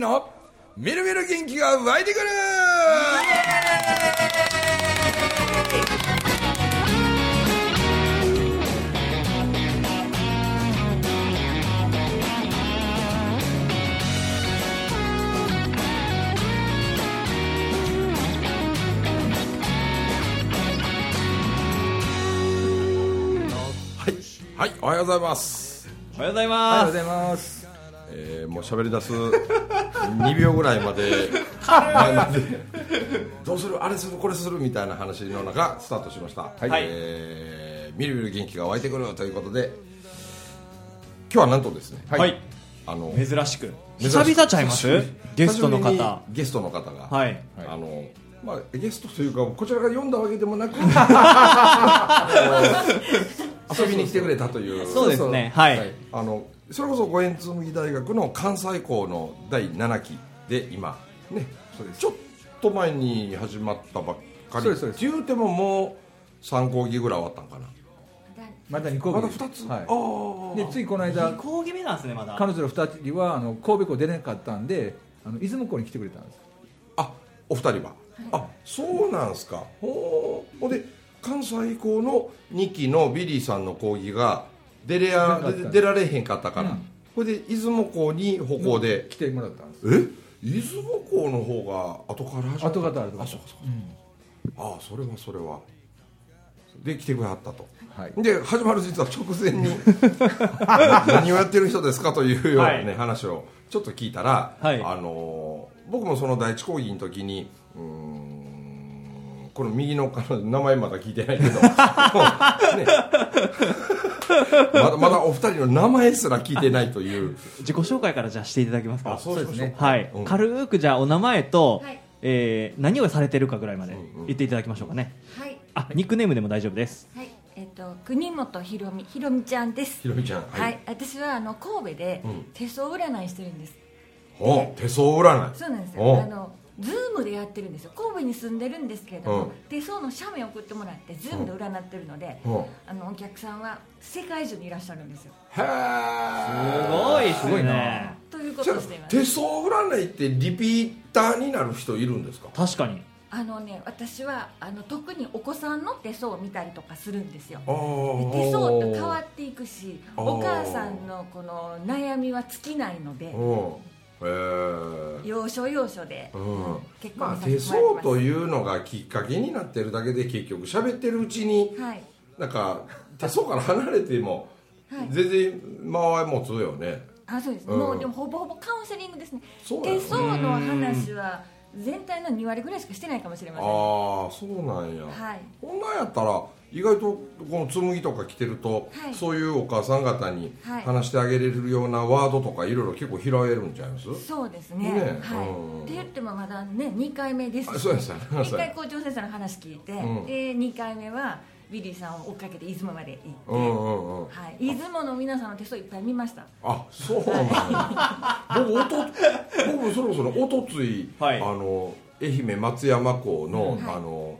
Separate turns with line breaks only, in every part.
之のみるみる元気が湧いてくる。はい、はい、おはようございます。
おはようござい
おはよう
ます
ございます。
えーもう喋り出す 2秒ぐらいまで。前までどうする？あれする？これする？みたいな話の中スタートしました、
はい。
えーみるみる元気が湧いてくるということで今日はなんとですね、
はい、
あの
珍しく。
珍しく。
久々ちゃいます？ゲストの方。
ゲストの方が、
はい。
あのまあ、ゲストというかこちらが読んだわけでもなく 遊びに来てくれたという。
そうですね。はい。
あのそれこそ五円紬大学の関西校の第7期で今ねちょっと前に始まったばっかり。
そうですそうです。
って言うてももう3講義ぐらい終わったんかな。
まだ2個
まだ2つ、
はい。
ああ
でついこの間。
講義目なんですねまだ。
彼女の2人はあの神戸校出れなかったんであの出雲校に来てくれたんです。
あお二人は、あそうなんすか。ほうほんで関西校の2期のビリーさんの講義が出れや
出
られへんかったから、
うん
これで出雲校に歩行で、
来てもらったんです
え？出雲校の方が後から始まった？
後方あると
あそうかそうか、ああそれはそれは。で来てくれはったと。
はい。
で始まる実は直前に。何をやってる人ですかというような、ね
はい。
話をちょっと聞いたら、
はい。
あのー僕もその第一講義の時にうーんこの右の彼女名前まだ聞いてないけど、ね、まだまだお二人の名前すら聞いてないという。
自己紹介からじゃあしていただけますか。
そうですね。
はい、
うん。
軽くじゃあお名前と、
はい。
えー何をされてるかぐらいまで
うんうん。
言っていただきましょうかね、
はい、
あニックネームでも大丈夫です。
はい、えっ、と国本ひろみ、ひろみちゃんです。
ひろみちゃん
はい、私はあの神戸で
うん。
手相占いしてるんです。
お手相占い。
そうなんです
お。
よ。あのズームでやってるんですよ。神戸に住んでるんですけれども、
うん。
手相の写メ送ってもらってズームで占ってるので、
うん。
あのお客さんは世界中にいらっしゃるんですよ。
へえ
すごいっす
すごい
ね
な。
というこ
じゃあ
とをしています。
手相占いってリピーターになる人いるんですか？
確かに。
あのね、私はあの特にお子さんの手相を見たりとかするんですよ。手相って変わっていくしお母さんのこの悩みは尽きないので要所要所で、
うん。
結構
まあ手相というのがきっかけになってるだけで結局喋ってるうちに
はい。
なんか手相から離れても
はい。
全然間合い持つよね。
あそうです、
うん。
もうでもほぼほぼカウンセリングですね。手相の話は全体の2割ぐらいしかしてないかもしれません。
ああそうなんや。
はい。
こんなんやったら意外とこの紬とか来てると、
はい。
そういうお母さん方に
はい。
話してあげれるようなワードとかいろいろ結構拾えるんちゃいます、
そうですね。
ね
はい、
うん。
って言ってもまだね2回目です。
あそうですよね
1回校長先生の話聞いて、
うん。
で2回目はビリーさんを追っかけて出雲まで行って、
うんうんうん。
はい、出雲の皆さんの手相いっぱい見ました。
あそうなんや。僕おと僕そろそろおとつい、
はい。
あの愛媛松山港の,、
はい。
あの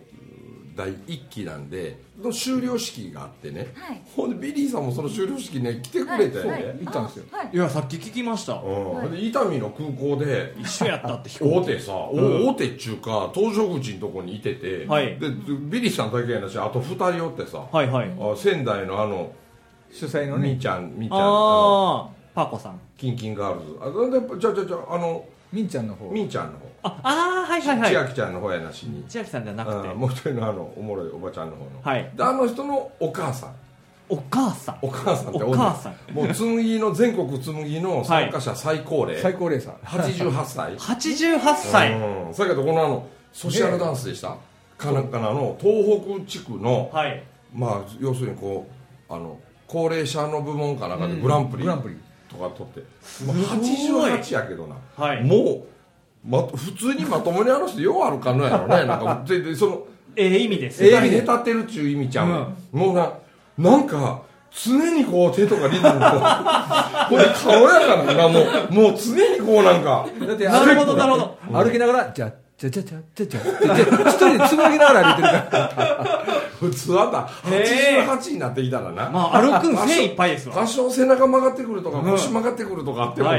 第一期なんでの修了式があってね、
はい。
ほんでビリーさんもその修了式ね来てくれて、
はいはい。
行ったんですよ。
あはい。
いやさっき聞きました。
うん。
はい。
で伊丹の空港で
一緒やったって飛行
大手さ、
うん。
大手っちゅうか搭乗口のとこにいてて、
はい。
でビリーさんだけやなしあと2人おってさ、
はいはい。
あ仙台のあの
主催のね。
みーちゃんみーちゃんあの
ああパーコさん。
キンキンガールズ。あでじゃあじゃあじゃああの
みんちゃんの方。
みーちゃんの方
ああーはいはいはい。
千秋ちゃんの方やなしに、
千秋さんじゃなくて。
うんもう一人のあのおもろいおばちゃんの方の、
はい。
であの人のお母さん。
お母さん。
お母さんって
お母さん。
もう紬の全国紬の参加者最高齢、
最高齢さ
88歳。
88歳。
うん。それからこのあのソシャルダンスでした、かなんかの東北地区の、
はい。
まあ要するにこうあの高齢者の部門かなんかでグランプリ
グランプリ。
とか取って、もう88やけどな、
はい。
もう、ま、普通にまともに話してようあるかのやろね。なんかでその
ええ意味です。
ええ意味。で立てるっちゅう意味ちゃう、うん、もうななんか常にこう手とかリズムこう れ軽やかなんかもうもう常にこうなんか
だって
なるほどなるほど、
歩きながら、じゃ、じゃじゃじゃじゃじゃじゃ一人でつぶぎながら歩いてるから。
普通あんた
へー。
88になってきたらな、
まあ歩くん精一杯ですわ。
多少背中曲がってくるとか
うん。
腰曲がってくるとかあっても、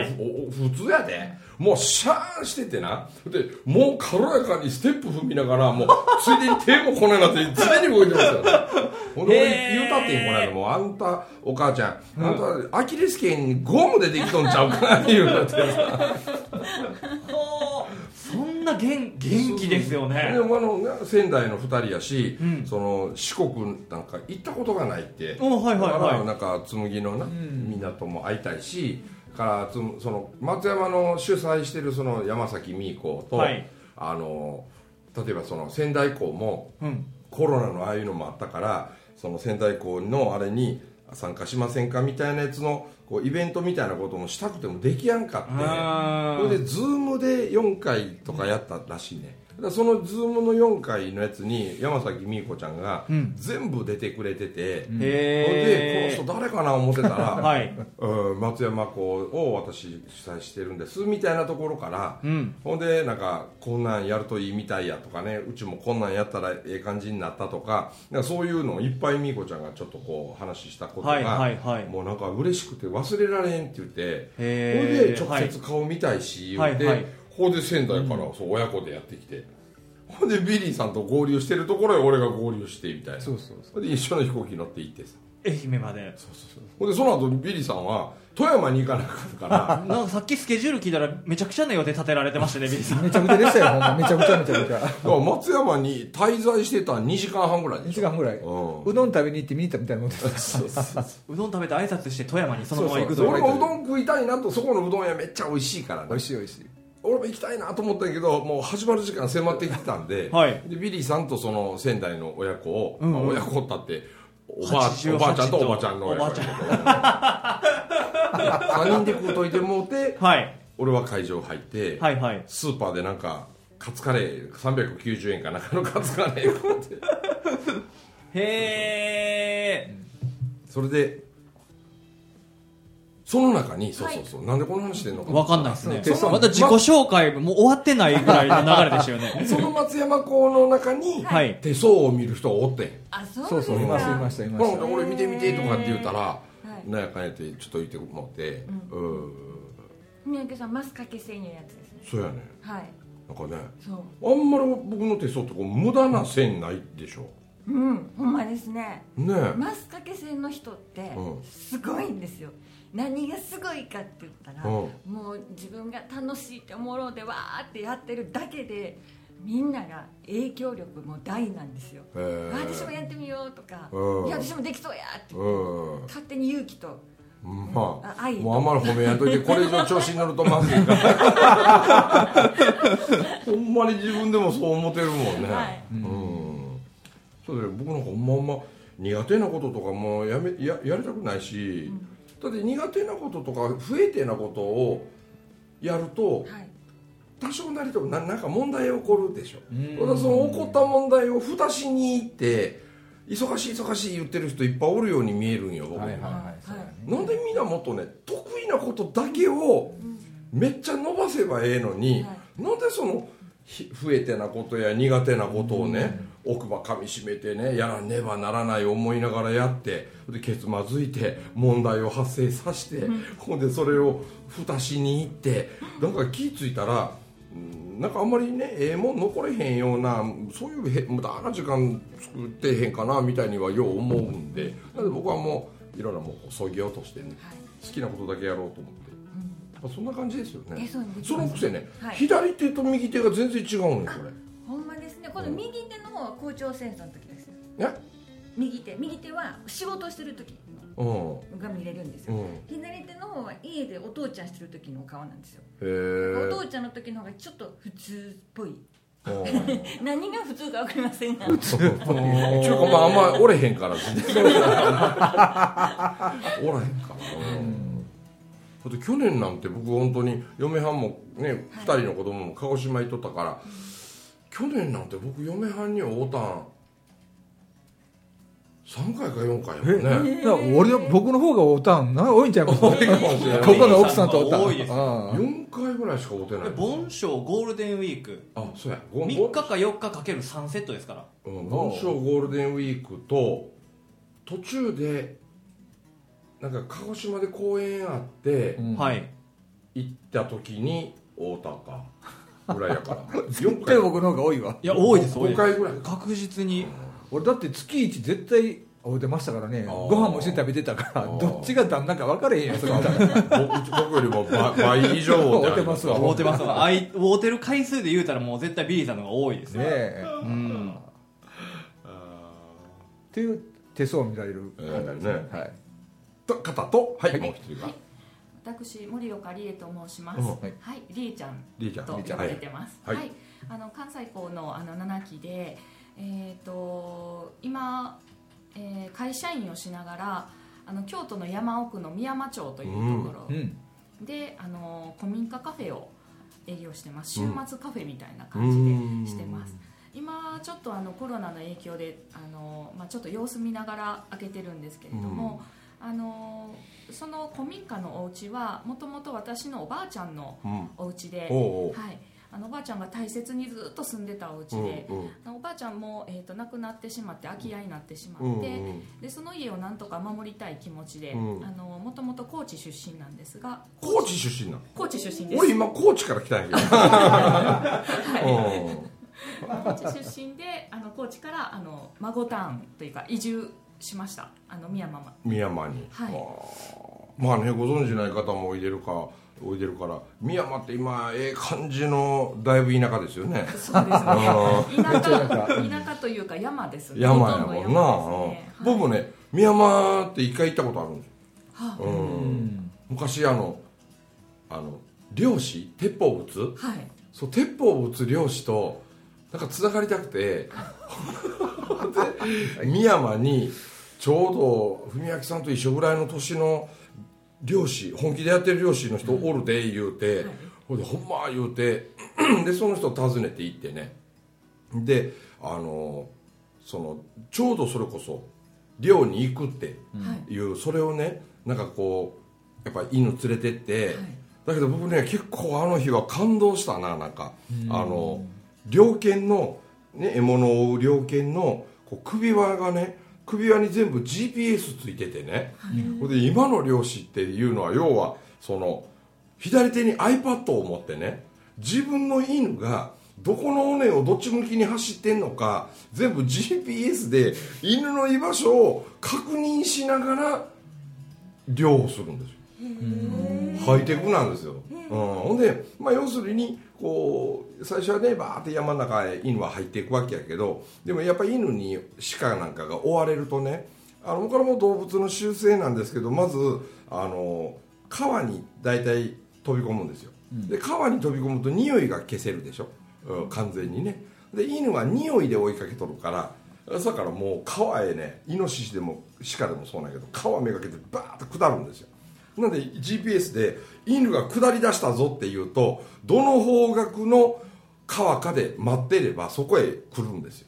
普通やで。もうシャーンしててな。でもう軽やかにステップ踏みながらもうついでに手もこないなって常に動いてますよ俺言うたってんこないだもうあんたお母ちゃん、あんたアキレス腱にゴムでできとんちゃうか言うなってさ
そんな元元気ですよね。
でもあの仙台の2人やし、
うん。
その四国なんか行ったことがないって。
おはいはいはい。
なんか紬のな、港も会いたいしからつむその松山の主催してるその山崎美子と、
はい。
あの例えばその仙台港も
うん。
コロナのああいうのもあったからその仙台港のあれに参加しませんかみたいなやつのこうイベントみたいなこともしたくてもできやんかって。それで Zoom で4回とかやったらしいねその Zoom の4回のやつに山崎美子ちゃんが
うん。
全部出てくれてて、ほんで
へ
この人誰かな思ってたら、
え はい。
うん松山港を私主催してるんですみたいなところから、
うん。
ほんでなんかこんなんやるといいみたいやとかねうちもこんなんやったらええ感じになったとかなんかそういうのをいっぱい美子ちゃんがちょっとこう話したことが、
はいはいはい。
もうなんか嬉しくて忘れられんって言ってほんで直接顔見たいし言って、
はいはい
ほんで仙台からそう親子でやってきて、ほんでビリーさんと合流してるところへ俺が合流してみたいな。
そうそうそ
ほんで一緒の飛行機乗って行ってさ。
愛媛まで。
ほんでその後ビリーさんは富山に行かなかったから。
なんかさっきスケジュール聞いたらめちゃくちゃな予定立てられてましたね ビリーさん。
めちゃくちゃでしたよほんま。めちゃくちゃめちゃくちゃ。
だから松山に滞在してた2時間半ぐらい
1
でし
時間ぐらい。
ょ、
うどん食べに行って見に行ったみたいなもんです
うどん食べて挨拶して富山にそのまま行く
うん、
と
俺もうどん食いたいなとそこのうどん屋めっちゃ美味しいからね。
美味しい美味しい
俺も行きたいなと思ったんやけどもう始まる時間迫ってきてたんで,、
はい。
でビリーさんとその仙台の親子を、
うんうん。
まあ親子ったっておばあ
88
おばあちゃんとおばちゃんの親子やけど。3人で食うといてもうて
はい。
俺は会場入って、
はいはい。
スーパーでなんかカツカレー390円かなんかのカツカレー買って。
へえ
それでその中にそうそうそう、なんでこの話してんのか
わかんないですね。また自己紹介もう終わってないぐらいの流れでしたよね。
その松山港の中に
はい。
手相を見る人がおってん。
あそう
そうそう。いましたいま
し
したいました。
俺見て見てとかって言ったら
い。
なんやかんやってちょっと言ってもってうん。
三宅さんマスカケ製のやつですね。
そうやね。
はい。
なんかね
そう。
あんまり僕の手相ってこう無駄な線ないでしょ。
うん。ほんまですね。
ねえ。
マスカケ製の人って
うん。
すごいんですよ何がすごいかって言ったら、
うん。
もう自分が楽しいって思うのでわーってやってるだけでみんなが影響力も大なんですよ、私もやってみようとか、
うん。
いや私もできそうやって勝手に勇気と
まあ
あ
もうあんまり褒めやんといてこれ以上調子に乗るとまずいから ほんまに自分でもそう思ってるもんね、
はい。
うん。そうだよ。僕なんかほんまほんま苦手なこととかもうやめややりたくないし、だって苦手なこととか不得手なことをやると
はい。
多少なりともななんか問題起こるでしょ。
う
その起こった問題を蓋しに行って忙しい忙しい言ってる人いっぱいおるように見えるんよ僕には
はいはいはい。
なんでみんなもっとね得意なことだけをめっちゃ伸ばせばええのに、
は
なんでそのひ不得手なことや苦手なことをね、奥歯かみしめてねやらねばならない思いながらやってでケツまずいて問題を発生させて、ほん。でそれを蓋しに行ってなんか気付いたらうんなんかあんまりねええもん残れへんようなそういうへ無駄な時間作ってへんかなみたいにはよう思うんでなので僕はもういろんなもうそぎ落としてね
はい。
好きなことだけやろうと思って、そんな感じですよね。
えそ
のくせね、
はい。
左手と右手が全然違うのよこ
ほんまでこの右手の方は校長先生の時です。右手。右手は仕事してる時
うん。
のが見れるんですよ、
うん。
左手の方は家でお父ちゃんしてる時の顔なんですよ、お父ちゃんの時の方がちょっと普通っぽい。
うん。
何が普通か分かりませんが。
ちゅうかまああんまおれへんから おらへんから。だって去年なんて僕本当に嫁はんもね2人の子供も鹿児島行っとったから去年なんて僕嫁はんに会うたん3回か4回やもんね。
だから俺の僕の方がおたんな多いんちゃいますこ
多いかもしれない。
この奥さんとおたん。
多いです
ああ。
4回ぐらいしか会うてない。
盆章ゴールデンウィーク。
あそうや。ゴ
3日か4日かける3セットですから。
うん盆章ゴールデンウィークと途中でなんか鹿児島で公演あって
うん。
はい。
行った時に会うたかぐらいやから。4
絶対
回
僕の方が多いわ。
いや多いです多い
5
です。
回ぐらい。
確実に。
俺だって月一絶対会うてましたからね。ご飯も一緒に食べてたからどっちが旦那か分かれへんやんそ
僕僕よりも倍倍以上
会うてますわ
会うてますわ。あい会うてる回数で言うたらもう絶対ビリーさんの方が多いです。
ねえ。
うん
っていう手相を見られる方ですね。
ええ
はい。
と方と。はい、
はい。
もう一人が、
私森岡理恵と申します、
うん
はい。
はい、りえちゃん
りえちゃん。
と呼ばれてます。
は
はい。い、あの関西校のあの7期で、えっ、と今、えー会社員をしながらあの京都の山奥の宮山町というところ
うん
で、あの古民家カフェを営業してます。週
うん。
末カフェみたいな
う
感じ
ん。
でしてます。今ちょっとあのコロナの影響であの、まあ、ちょっと様子見ながら開けてるんですけれども、あのその古民家のお家はもともと私のおばあちゃんの
うん。
お家で、
おうおう。
はい、あのおばあちゃんが大切にずっと住んでたお家
うん
で、
うん。
おばあちゃんも、えー、と亡くなってしまって空き家になってしま
うん
って、
うん。
でその家をなんとか守りたい気持ちで、もともと高知出身なんですが
高知出身なの？
高知出身です。
俺今高知から来たんやけど、
高知出身であの高知からあの孫ターンというか移住しました。あの宮山ま
うん、宮山に、
はい。
まあねご存知ない方もおいでるかおいでるから宮山って今ええ感じのだいぶ田舎ですよね。
そうですね。
あ
田舎田舎というか山ですね。
山やもんな、
ね。
うん。僕もね宮山って一回行ったことあるんですよ、
は
うん
うん。
昔あのあの漁師鉄砲撃つ
はい。
そう鉄砲を撃つ漁師となんかつながりたくて で深山にちょうど文明さんと一緒ぐらいの年の漁師本気でやってる漁師の人おるで言うて、ほんでほんま言うて でその人を訪ねて行ってね。であのそのちょうどそれこそ漁に行くって
はい。
いう、それをねなんかこうやっぱ犬連れてって、だけど僕ね結構あの日は感動したななんか、あの猟犬の、ね、獲物を追う猟犬のこう首輪がね首輪に全部 GPS ついててね、ほんで今の漁師っていうのは要はその左手に iPad を持ってね自分の犬がどこの尾根をどっち向きに走ってんのか全部 GPS で犬の居場所を確認しながら漁をするんですよ。ハイテクなんですよ、うん、ほんで、まあ、要するにこう最初はねバーって山の中へ犬は入っていくわけやけどでもやっぱり犬に鹿なんかが追われるとねあのこれも動物の習性なんですけどまずあの川に大体飛び込むんですよ、で川に飛び込むと匂いが消せるでしょ、うん完全にね。で犬は匂いで追いかけとるから朝からもう川へねイノシシでも鹿でもそうなんやけど川めがけてバーッと下るんですよなんで GPS で犬が下り出したぞっていうとどの方角の川かで待っていればそこへ来るんですよ。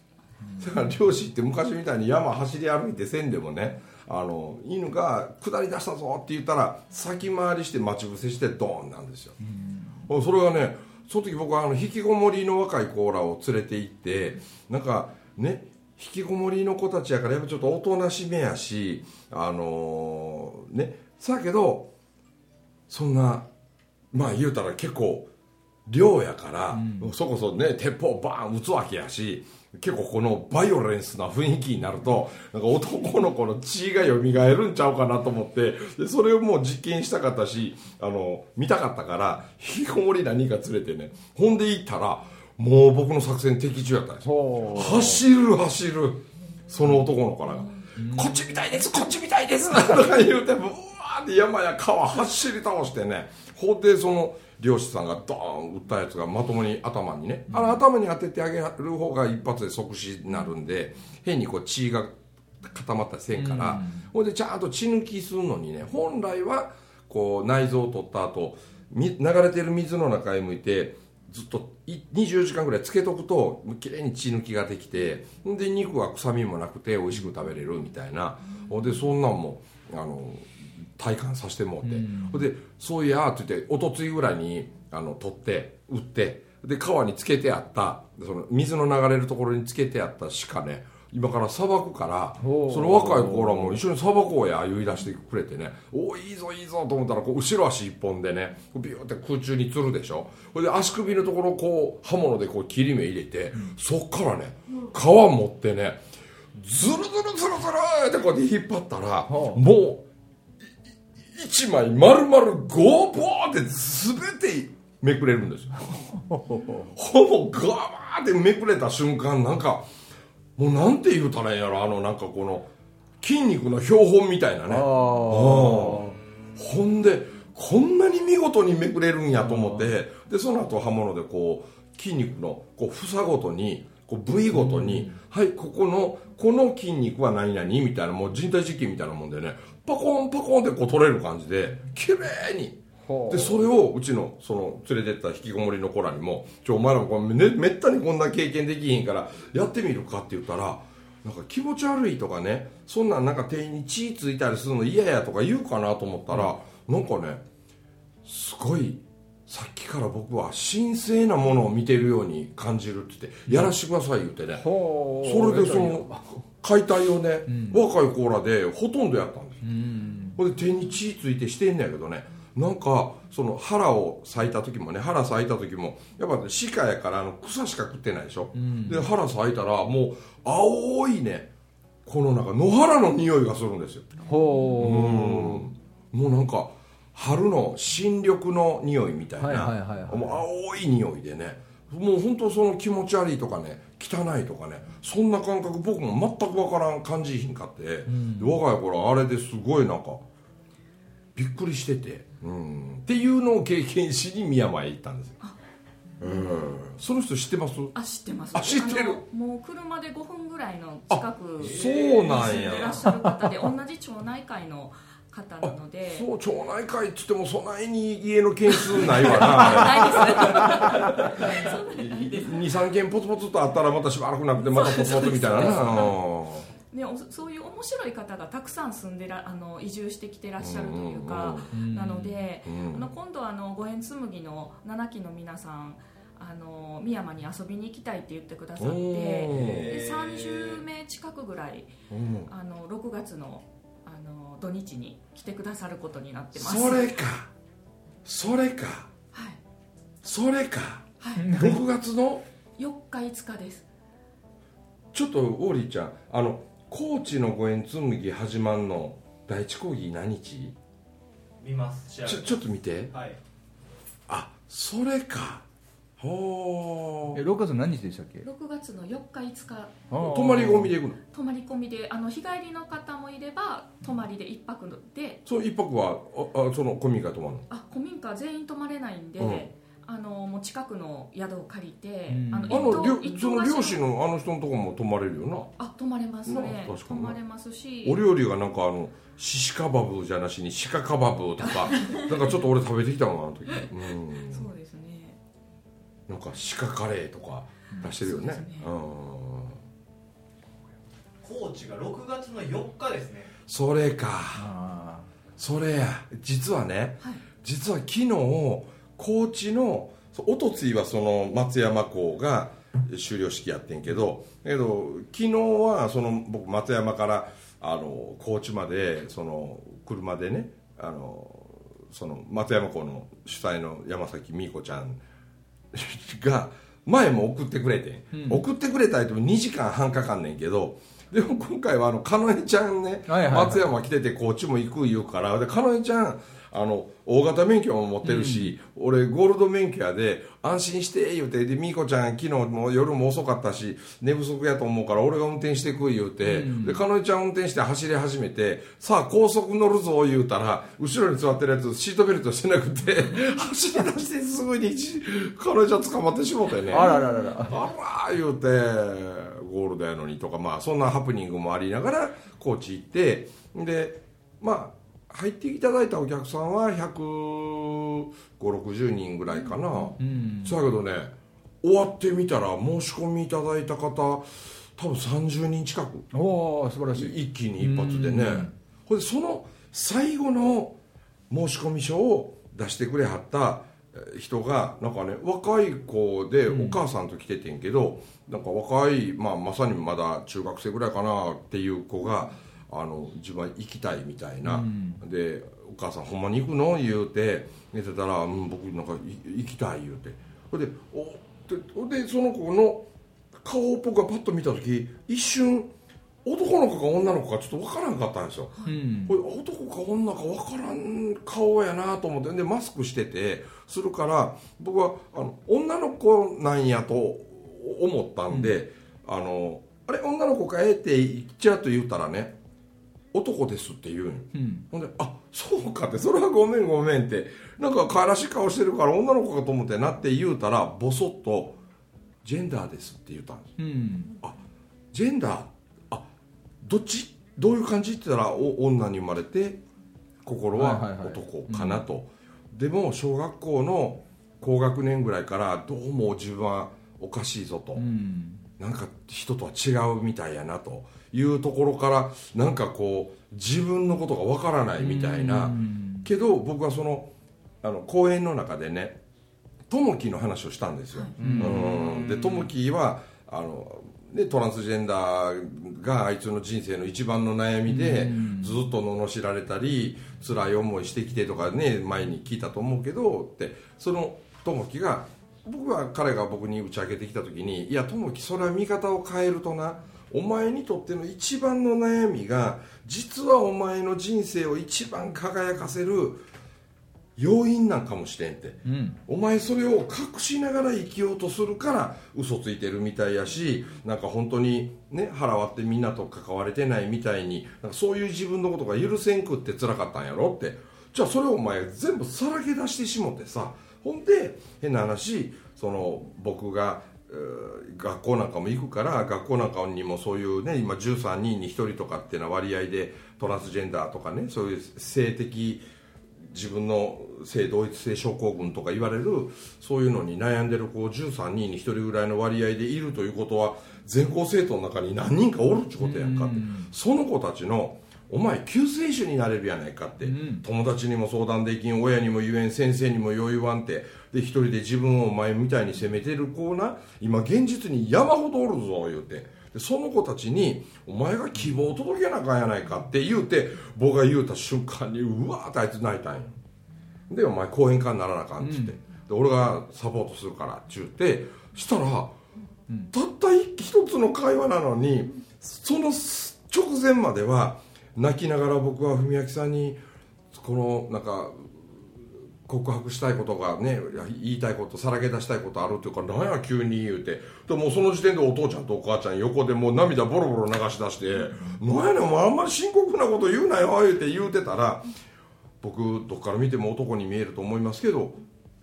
だから漁師って昔みたいに山走り歩いてせんでもねあの犬が下り出したぞって言ったら先回りして待ち伏せしてドーンなんですよ、それがねその時僕はあの引きこもりの若い子らを連れて行ってなんかね引きこもりの子たちやからやっぱちょっとおとなしめやしあのーねさけどそんなまあ言うたら結構量やから、そこそね鉄砲バーン撃つわけやし結構このバイオレンスな雰囲気になるとなんか男の子の血が蘇るんちゃうかなと思ってでそれをもう実験したかったしあの見たかったから引きこもり何人か連れてねほんで行ったらもう僕の作戦的中やったんです。走る走る。その男の子らが「こっちみたいですこっちみたいです」とか言うてもう山や川走り倒してねほんでその漁師さんがドーン撃ったやつがまともに頭にねあの頭に当ててあげる方が一発で即死になるんで変にこう血が固まったりせんから、ほんでちゃんと血抜きするのにね本来はこう内臓を取った後み流れてる水の中へ向いてずっとい24時間ぐらいつけとくときれいに血抜きができてで肉は臭みもなくて美味しく食べれるみたいな、ほんでそんなんもあの体感させてもうて、ほんでそういやって言っておとついぐらいにあの取って売ってで川につけてあったその水の流れるところにつけてあった鹿ね今からさばくからその若い子らも一緒にさばこうや言い出してくれてねおおいいぞいいぞと思ったらこう後ろ足一本でねビューって空中につるでしょ。ほいで足首のところをこう刃物でこう切り目入れて、そっからね皮持ってねズルズルズルズルってこうやって引っ張ったら
ほう。
もうい一枚丸々ゴーボーって全てめくれるんですよ。ほぼガバーってめくれた瞬間なんかもうなんて言うたらいいんやろあのなんかこの筋肉の標本みたいなね。
あ
ほんでこんなに見事にめくれるんやと思ってでその後刃物でこう筋肉のこう房ごとにこう部位ごとに、はいここのこの筋肉は何々みたいなもう人体実験みたいなもんでねパコンパコンってこう取れる感じで綺麗に。でそれをうちのその連れてった引きこもりの子らにも「ちょお前らもこれめめったにこんな経験できひんからやってみるか」って言ったらなんか気持ち悪いとかねそんなんなんか手に血ついたりするの嫌やとか言うかなと思ったら、なんかねすごいさっきから僕は神聖なものを見てるように感じるって言って「やらしてください」言ってね、
ほう。
それでその解体をね、若い子らでほとんどやったんです
うん。
ほんで手に血ついてしてんねやけどね。なんかその腹を咲いた時もね腹咲いた時もやっぱ鹿やからあの草しか食ってないでしょ、で腹咲いたらもう青いねこのなんか野原の匂いがするんですよ。
ほ
う。ん。もうなんか春の新緑の匂いみたいな、もう青い匂いでねもう本当その気持ち悪いとかね汚いとかねそんな感覚僕も全く分からん感じひんかって、で若い頃あれですごいなんかびっくりしてて、うん、っていうのを経験しに宮山へ行ったんですよ、うん、その人知ってます？
あ知ってます。
あ知ってる。
もう車で5分ぐらいの近くに
そうなんや。
らっしゃる方で同じ町内会の方なので。
そう町内会っつってもそないに家の件数ないわな
ないですそんなにないです。
23件ポツポツとあったらまたしばらくなくてまたポツポツみたいなな。
ね、おそういう面白い方がたくさん住んでらあの移住してきてらっしゃるというか、
ん。
なので、
うん。
あの今度あの五円紬の7期の皆さんあの深山に遊びに行きたいって言ってくださってで30名近くぐらい
うん。
あの6月の土日に来てくださることになってます。
それか。それか。
はい、
それか。
はい、
6月の
？4日5日です。
ちょっとオーリーちゃんあの高知の五円紬始まんの第一講義何日？
見ます。
ちょちょっと見て。
はい。
あそれかほ
え
ー
6月何日でしたっけ
？6月の4日5日。
泊まり込みで行くの？
泊まり込みであの日帰りの方もいれば泊まりで1泊で。
その一泊はああその古民家泊まるの？
あ古民家全員泊まれないんで、
うん。
あのもう近くの宿を借りて、
うん。
あの
あのりょ
一
その漁師のあの人のとこも泊まれるよな？
あ泊まれます
な。
ね泊まれますし。
お料理がなんかあのシシカバブじゃなしにシカカバブとか なんかちょっと俺食べてきたもんあの時うん。
そうですね
なんか鹿カレーとか出してるよね。
そう
ん
高知が6月の4日ですね。
それか。
あ
それや。実はね
はい。
実は昨日高知のおとついはその松山港が終了式やってんけどだけど昨日はその僕松山からあの高知までその車でねあのその松山港の主催の山崎美子ちゃんが前も送ってくれてん、
うん。
送ってくれたりとも2時間半かかんねんけどでも今回はあのかのえちゃんね、
はいはいはい。
松山来てて高知も行く言うからでかのえちゃんあの大型免許も持ってるし、俺ゴールド免許やで安心して言うてで美子ちゃん昨日も夜も遅かったし寝不足やと思うから俺が運転してくい言うて、
うん。
でかのえちゃん運転して走り始めてさあ高速乗るぞ言うたら後ろに座ってるやつシートベルトしてなくて 走り出してすぐにかのえちゃん捕まってしもてね。
あらららら。
あら言うてゴールドやのにとかまあそんなハプニングもありながら高知行ってでまあ入っていただいたお客さんは15060人ぐらいかな、
うん。
だけどね終わってみたら申し込みいただいた方多分30人近く。
おお素晴らしい。
一気に一発でね。
うん。
ほんでその最後の申し込み書を出してくれはったえー人がなんかね若い子でお母さんと来ててんけど、なんか若い、まあ、まさにまだ中学生ぐらいかなっていう子があの自分は行きたいみたいな、
うん。
で「お母さんほんまに行くの?」言うて寝てたら「うん僕なんかい行きたい」言うて。ほんでおでその子の顔を僕がパッと見た時一瞬男の子か女の子かちょっと分からんかったんですよ、
うん。
これ男か女か分からん顔やなと思ってでマスクしててするから僕はあの女の子なんやと思ったんで、あのあれ女の子かえってちらっと言ったらね男ですって言う
うん。
ほんで「あそうか」って「それはごめんごめん」って。なんか可愛らしい顔してるから女の子かと思ってなって言うたらボソッと「ジェンダーです」って言ったんです
うん。
あジェンダーあどっち？どういう感じ？って言ったらお女に生まれて心
は
男かなと、でも小学校の高学年ぐらいからどうも自分はおかしいぞと、
うん。
なんか人とは違うみたいやなというところからなんかこう自分のことがわからないみたいな、
うん。
けど僕はそのあの講演の中でね友樹の話をしたんですよ、うん。で友樹はあのでトランスジェンダーがあいつの人生の一番の悩みでずっと罵られたり辛い思いしてきてとかね前に聞いたと思うけどってその友樹が僕は彼が僕に打ち明けてきた時にいや友樹それは見方を変えるとなお前にとっての一番の悩みが実はお前の人生を一番輝かせる要因なんかもしれんって。
うん。
お前それを隠しながら生きようとするから嘘ついてるみたいやしなんか本当にね腹割ってみんなと関われてないみたいになんかそういう自分のことが許せんくって辛かったんやろって。じゃあそれをお前全部さらけ出してしもってさ。ほんで変な話その僕がえー学校なんかも行くから学校なんかにもそういうね今13人に1人とかっていうのは割合でトランスジェンダーとかねそういう性的自分の性同一性症候群とか言われるそういうのに悩んでる子13人に1人ぐらいの割合でいるということは全校生徒の中に何人かおるってことやんかって。その子たちのお前救世主になれるやないかって、
ん。
友達にも相談できん親にも言えん先生にも余裕わんってで一人で自分をお前みたいに責めてる子な今現実に山ほどおるぞ言うて。でその子たちにお前が希望を届けなあかんやないかって言うて僕が言うた瞬間にうわーってあいつ泣いたんよ。でお前講演家にならなあかんっつって、で俺がサポートするからって言って。したら、たった一つの会話なのにその直前までは泣きながら僕は文明さんにこのなんか告白したいことがね言いたいことさらけ出したいことあるっていうから何や急に言うて。でもその時点でお父ちゃんとお母ちゃん横でもう涙ボロボロ流し出して「何やねんお前あんまり深刻なこと言うなよ」言うて言うてたら僕どっから見ても男に見えると思いますけど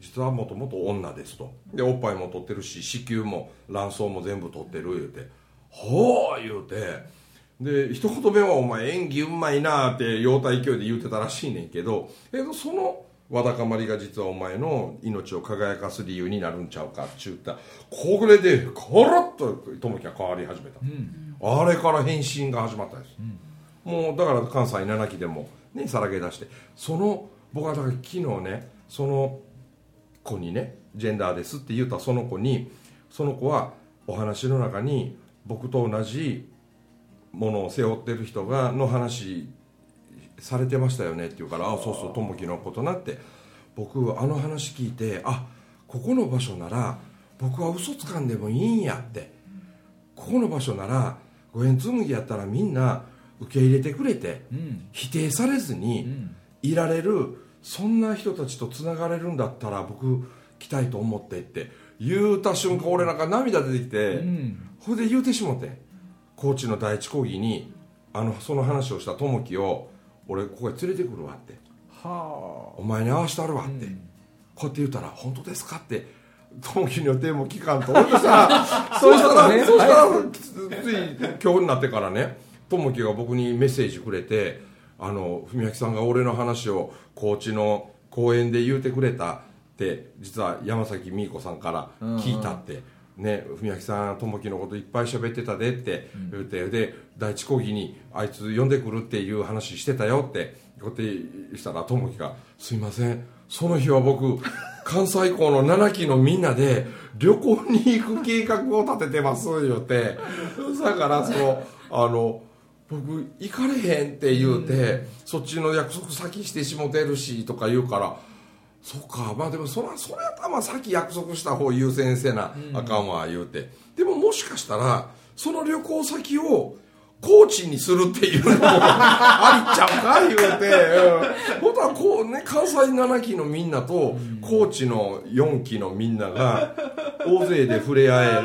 実はもともと女ですと。でおっぱいも取ってるし子宮も卵巣も全部取ってる言うて「ほう」言うて。で一言目は「お前演技うまいな」って容体勢いで言うてたらしいねんけどけどそのわだかまりが実はお前の命を輝かす理由になるんちゃうかって言った。これでコロッと友樹が変わり始めた、あれから変身が始まったんです、もうだから関西7期でもねさらけ出して。その僕はだから昨日ねその子にねジェンダーですって言ったその子にその子はお話の中に僕と同じものを背負ってる人がの話されてましたよねって言うから「あそうそう友樹のことな」って。僕あの話聞いてあここの場所なら僕は嘘つかんでもいいんやって。ここの場所なら五円紬やったらみんな受け入れてくれて
うん。
否定されずに
ん。
いられるそんな人たちとつながれるんだったら僕来たいと思ってって言うた瞬間俺なんか涙出てきて、
うん。
ほいで言うてしもて高知の第一講義にあのその話をした友樹を俺ここへ連れてくるわって。
は
お前に合わしてあるわって、
うん。
こうやって言うたら「本当ですか?」って。友樹の予定も聞かんと俺としたらそうしたら、
ね。
そうしたらつつい今日になってからね友樹が僕にメッセージくれて「あの文明さんが俺の話を高知の公園で言うてくれたって実は山崎美子さんから聞いたって、ね文明さん友樹のこといっぱい喋ってたでって言って、で第一講義にあいつ呼んでくるっていう話してたよってこうやってしたら友樹が「すいません。その日は僕関西校の7期のみんなで旅行に行く計画を立ててます」言うて。だからそのあの僕行かれへんって言うて、そっちの約束先してしもてるしとか言うからそうか。まあでもそらそれやったらまあ先約束した方優先せなあかんわ言うて、でももしかしたらその旅行先を高知にするっていうのも ありちゃうか言うて、うん、本当はこうね関西7期のみんなと高知の4期のみんなが大勢で触れ合える。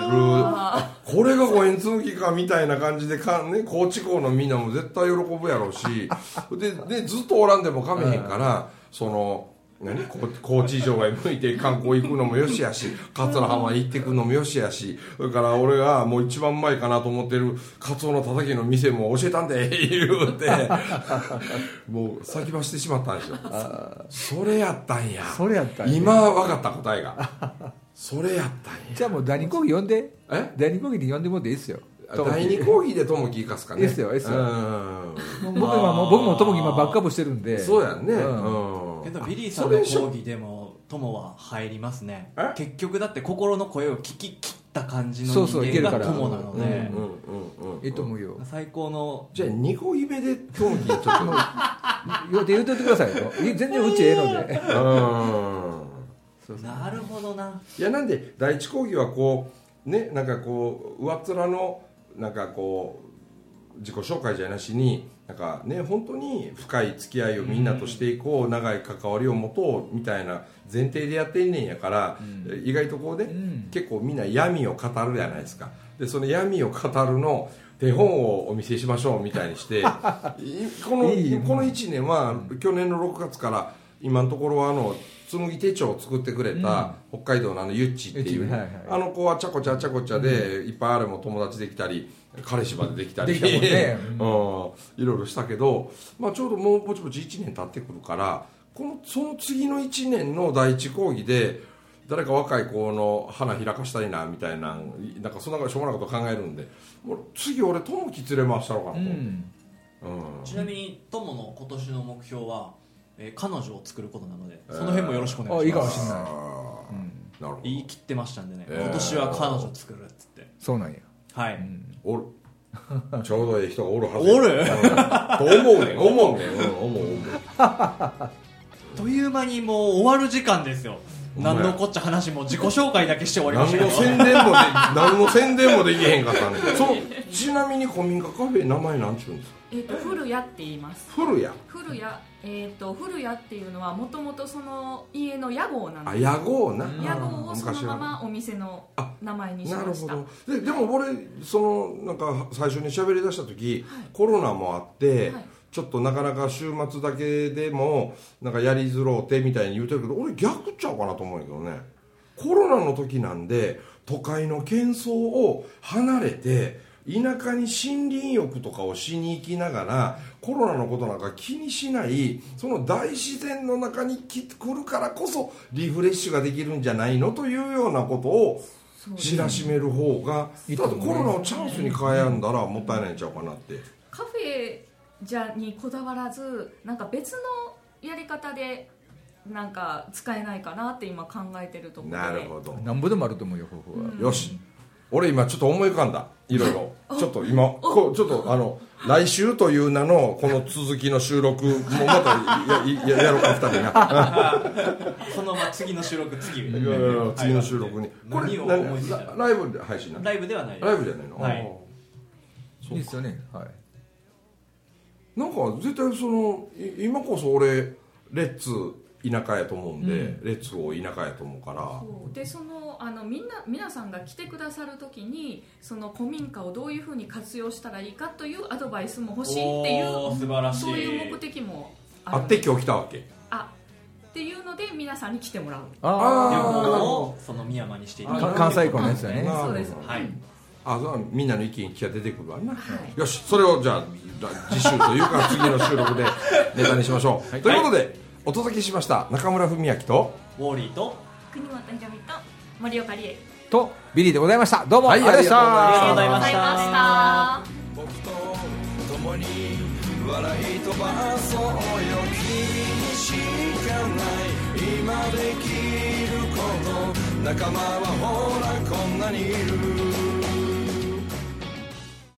これがご縁続きかみたいな感じでか、ね、高知校のみんなも絶対喜ぶやろうし。ででずっとおらんでもかめへんからその何？高高知城外向いて観光行くのもよしやし桂浜行ってくのもよしやしそれから俺がもう一番うまいかなと思ってるカツオのたたきの店も教えたんで言うて。もう先走ってしまったんですよ。それやったんや。
それやったんや。
今分かった答えが。それやったんや。
じゃあもう第二講義呼んで。
え？
第二講義に呼んでもらっていいですよ。
第二講義で友樹行かすかね。
いいっすよいいっすよ僕今もう僕もともき今バックアップしてるんで。
そうやんね。
うん。
うん
けどビリーさんの講義でも友は入りますね。
え？
結局だって心の声を聞き切った感じの人間が友なので。
うんうんうんうん
いいと思うよ。
最高の。
じゃあ2個目で友樹ちょっと
言うて言うてくださいよ。い全然うちええので。
うん。
なるほどな。い
やなんで第一講義はこうねなんかこう上っ面のなんかこう自己紹介じゃなしになんかね本当に深い付き合いをみんなとしていこう、長い関わりを持とうみたいな前提でやってんねんやから、意外とこうね、
ん。
結構みんな闇を語るじゃないですか。でその闇を語るの手本をお見せしましょうみたいにしてい このこの1年は去年の6月から今のところはあの紬手帳を作ってくれた北海道のあのゆっちっていう、あの子はちゃこちゃちゃこちゃで、いっぱいあれも友達できたり彼氏までできたり
できたもんね。
うん。いろいろしたけど、まあ、ちょうどもうぼちぼち1年経ってくるからこのその次の1年の第一講義で誰か若い子の花開かしたいなみたいななんかそんなしょうもないこと考えるんでもう次俺友樹連れ回したろうかなと、
うん。
うん。
ちなみに友の今年の目標は、えー彼女を作ることなのでその辺もよろしくお願いします。
あいいかもしれない。
あー。なるほど。
言い切ってましたんでね、
えー。
今年は彼女作るっつって。
そうなんや
はい、
おる。ちょうどいい人がおるはず
おる？
うん。と思うねん。思うねん、うん、思う思う。
という間にもう終わる時間ですよ何のこっちゃ話も自己紹介だけして終わりま
何
したけど
の宣伝もで何の宣伝もできへんかったね。そのちなみに古民家カフェ名前なんちゅうんですか？
えっ、と古谷って言います。
古谷
古谷えっ、と古谷っていうのはもともとその家の屋号なん
あ
です。
屋号な。
屋号をそのままお店の
あ
名前にし
なる
ました。
ほど。ででも俺そのなんか最初に喋り出した時、コロナもあって、
はい
ちょっとなかなか週末だけでもなんかやりづろうてみたいに言うてるけど俺逆ちゃうかなと思うんやけどね。コロナの時なんで都会の喧騒を離れて田舎に森林浴とかをしに行きながらコロナのことなんか気にしないその大自然の中に来来るからこそリフレッシュができるんじゃないのというようなことを知らしめる方が
いい
だってコロナをチャンスに変えんだらもったいないんちゃうかなって。
カフェじゃにこだわらずなんか別のやり方でなんか使えないかなって今考えてるところで。
なるほど。
なんぼでもあると思うよ方法は、
よし。俺今ちょっと思い浮かんだ。いろいろ。ちょっと今こうちょっとあの来週という名のこの続きの収録もうまたやややろうか二人な。
そのまま次の収録次
いやいやいや次の収録に。これ
何を
何
思いついた
ラライブで配信な
ライブではない
ライブじゃないの、
はい。
あー
いいですよね。はい
なんか絶対そのい今こそ俺レッツ田舎やと思うんで、レッツを田舎やと思うから。
そう。でそのあのみんな皆さんが来てくださる時にその古民家をどういうふうに活用したらいいかというアドバイスも欲しいっていう
素晴らしい。
そういう目的も
あって今日来たわけ。
あ。っていうので皆さんに来てもらう。
旅
あ
行をその深山にしていただく。
あ関西校のやつだね。
そうです。
はい
うみんなの意見が出てくるわな、よしそれをじゃあ次週というか次の収録でネタにしましょう、ということで、お届けしました中村文明と
ウォーリーと
国本ひろみと
森岡理恵。
とビリーでございました。どうも、
はい
ありがとうございました。
ありがとうございま
した。
僕と共に笑い飛ばそうよ。君にしかない。今できること仲間はほらこんなにいる